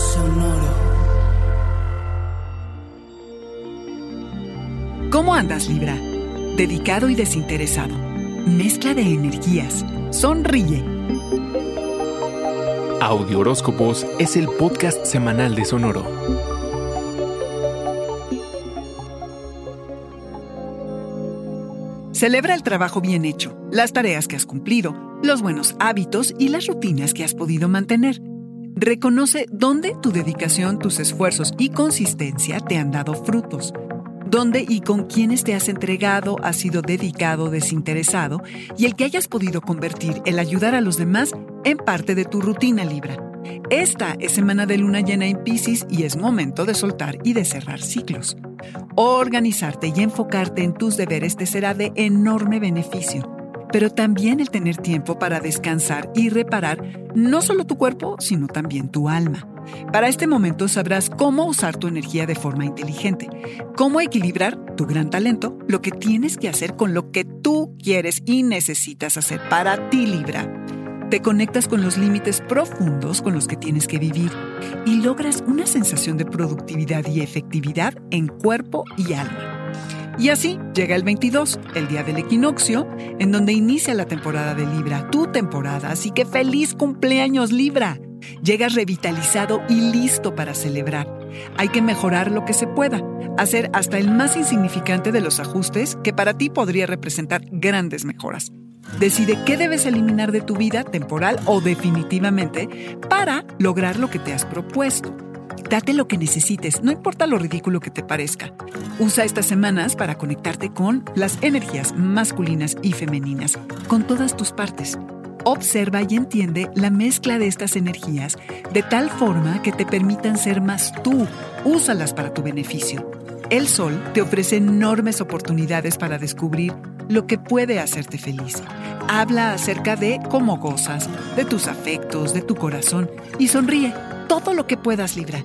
Sonoro. ¿Cómo andas, Libra? Dedicado y desinteresado. Mezcla de energías. Sonríe. Audio Horóscopos es el podcast semanal de Sonoro. Celebra el trabajo bien hecho, las tareas que has cumplido, los buenos hábitos y las rutinas que has podido mantener. Reconoce dónde tu dedicación, tus esfuerzos y consistencia te han dado frutos. Dónde y con quiénes te has entregado, has sido dedicado, desinteresado y el que hayas podido convertir el ayudar a los demás en parte de tu rutina Libra. Esta es semana de luna llena en Pisces y es momento de soltar y de cerrar ciclos. Organizarte y enfocarte en tus deberes te será de enorme beneficio pero también el tener tiempo para descansar y reparar no solo tu cuerpo, sino también tu alma. Para este momento sabrás cómo usar tu energía de forma inteligente, cómo equilibrar tu gran talento, lo que tienes que hacer con lo que tú quieres y necesitas hacer para ti, Libra. Te conectas con los límites profundos con los que tienes que vivir y logras una sensación de productividad y efectividad en cuerpo y alma. Y así llega el 22, el día del equinoccio, en donde inicia la temporada de Libra, tu temporada. Así que feliz cumpleaños Libra. Llegas revitalizado y listo para celebrar. Hay que mejorar lo que se pueda, hacer hasta el más insignificante de los ajustes que para ti podría representar grandes mejoras. Decide qué debes eliminar de tu vida temporal o definitivamente para lograr lo que te has propuesto. Date lo que necesites, no importa lo ridículo que te parezca. Usa estas semanas para conectarte con las energías masculinas y femeninas, con todas tus partes. Observa y entiende la mezcla de estas energías de tal forma que te permitan ser más tú. Úsalas para tu beneficio. El sol te ofrece enormes oportunidades para descubrir lo que puede hacerte feliz. Habla acerca de cómo gozas, de tus afectos, de tu corazón y sonríe todo lo que puedas, Libra.